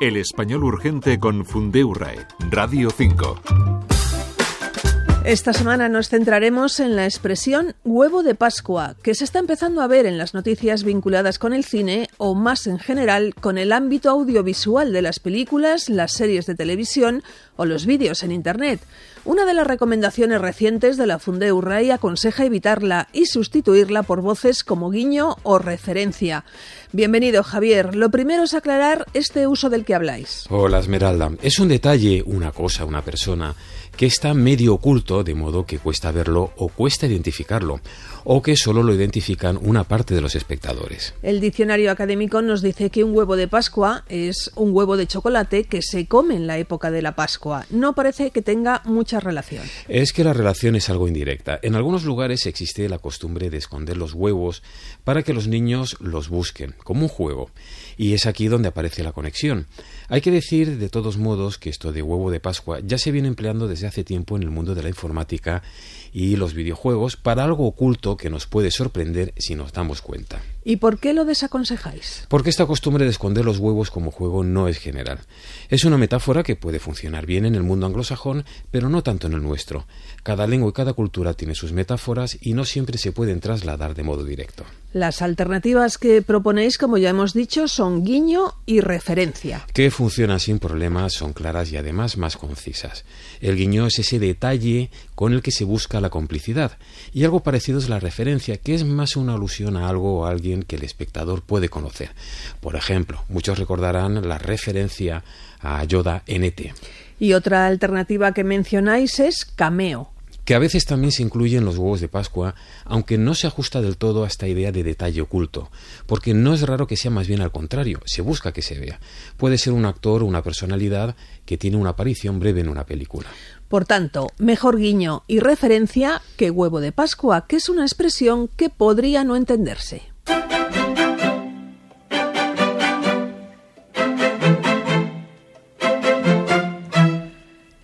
El español urgente con Fundeurae, Radio 5. Esta semana nos centraremos en la expresión huevo de Pascua, que se está empezando a ver en las noticias vinculadas con el cine o más en general con el ámbito audiovisual de las películas, las series de televisión o los vídeos en Internet. Una de las recomendaciones recientes de la Funde Urray aconseja evitarla y sustituirla por voces como guiño o referencia. Bienvenido, Javier. Lo primero es aclarar este uso del que habláis. Hola, Esmeralda. Es un detalle, una cosa, una persona que está medio oculto, de modo que cuesta verlo o cuesta identificarlo, o que solo lo identifican una parte de los espectadores. El diccionario académico nos dice que un huevo de Pascua es un huevo de chocolate que se come en la época de la Pascua. No parece que tenga mucha relación. Es que la relación es algo indirecta. En algunos lugares existe la costumbre de esconder los huevos para que los niños los busquen, como un juego. Y es aquí donde aparece la conexión. Hay que decir, de todos modos, que esto de huevo de Pascua ya se viene empleando desde hace tiempo en el mundo de la informática y los videojuegos para algo oculto que nos puede sorprender si nos damos cuenta. ¿Y por qué lo desaconsejáis? Porque esta costumbre de esconder los huevos como juego no es general. Es una metáfora que puede funcionar bien en el mundo anglosajón, pero no tanto en el nuestro. Cada lengua y cada cultura tiene sus metáforas y no siempre se pueden trasladar de modo directo. Las alternativas que proponéis, como ya hemos dicho, son guiño y referencia. Que funcionan sin problemas, son claras y además más concisas. El guiño es ese detalle con el que se busca la complicidad, y algo parecido es la referencia, que es más una alusión a algo o a alguien que el espectador puede conocer. Por ejemplo, muchos recordarán la referencia a Yoda NT. Y otra alternativa que mencionáis es cameo que a veces también se incluye en los huevos de Pascua, aunque no se ajusta del todo a esta idea de detalle oculto, porque no es raro que sea más bien al contrario, se busca que se vea. Puede ser un actor o una personalidad que tiene una aparición breve en una película. Por tanto, mejor guiño y referencia que huevo de Pascua, que es una expresión que podría no entenderse.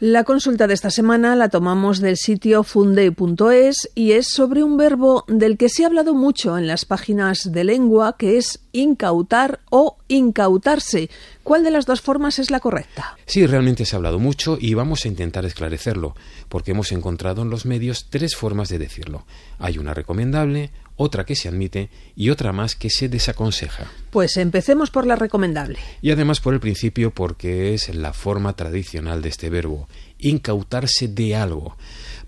La consulta de esta semana la tomamos del sitio funde.es y es sobre un verbo del que se ha hablado mucho en las páginas de lengua, que es incautar o incautarse. ¿Cuál de las dos formas es la correcta? Sí, realmente se ha hablado mucho y vamos a intentar esclarecerlo, porque hemos encontrado en los medios tres formas de decirlo. Hay una recomendable, otra que se admite y otra más que se desaconseja. Pues empecemos por la recomendable. Y además por el principio porque es la forma tradicional de este verbo, incautarse de algo.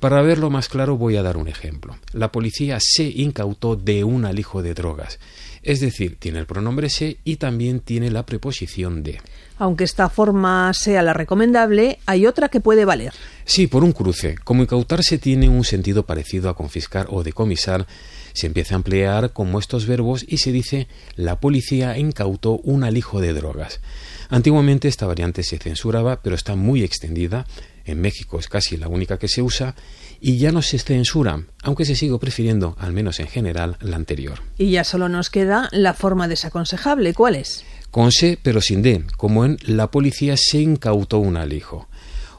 Para verlo más claro voy a dar un ejemplo. La policía se incautó de un alijo de drogas. Es decir, tiene el pronombre se y también tiene la preposición de. Aunque esta forma sea la recomendable, hay otra que puede valer. Sí, por un cruce. Como incautarse tiene un sentido parecido a confiscar o decomisar, se empieza a emplear como estos verbos y se dice la policía incautó un alijo de drogas. Antiguamente esta variante se censuraba, pero está muy extendida. En México es casi la única que se usa y ya no se censura, aunque se sigue prefiriendo, al menos en general, la anterior. Y ya solo nos queda la forma desaconsejable. ¿Cuál es? Con se, pero sin de, como en la policía se incautó un alijo.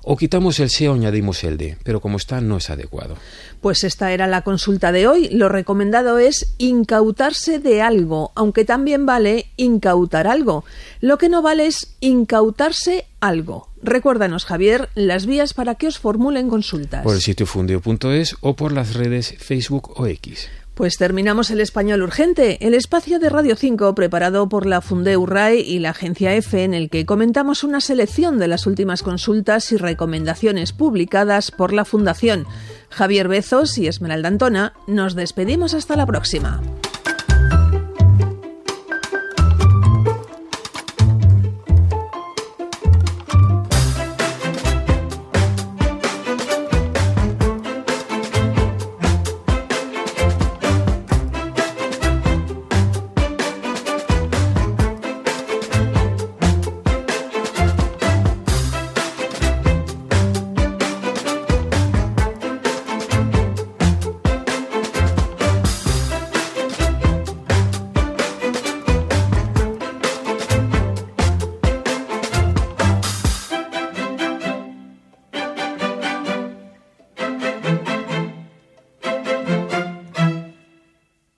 O quitamos el se o añadimos el de, pero como está no es adecuado. Pues esta era la consulta de hoy. Lo recomendado es incautarse de algo, aunque también vale incautar algo. Lo que no vale es incautarse algo. Recuérdanos, Javier, las vías para que os formulen consultas. Por el sitio fundio.es o por las redes Facebook o X. Pues terminamos el español urgente, el espacio de Radio 5 preparado por la Funde Urray y la agencia EFE en el que comentamos una selección de las últimas consultas y recomendaciones publicadas por la Fundación. Javier Bezos y Esmeralda Antona, nos despedimos hasta la próxima.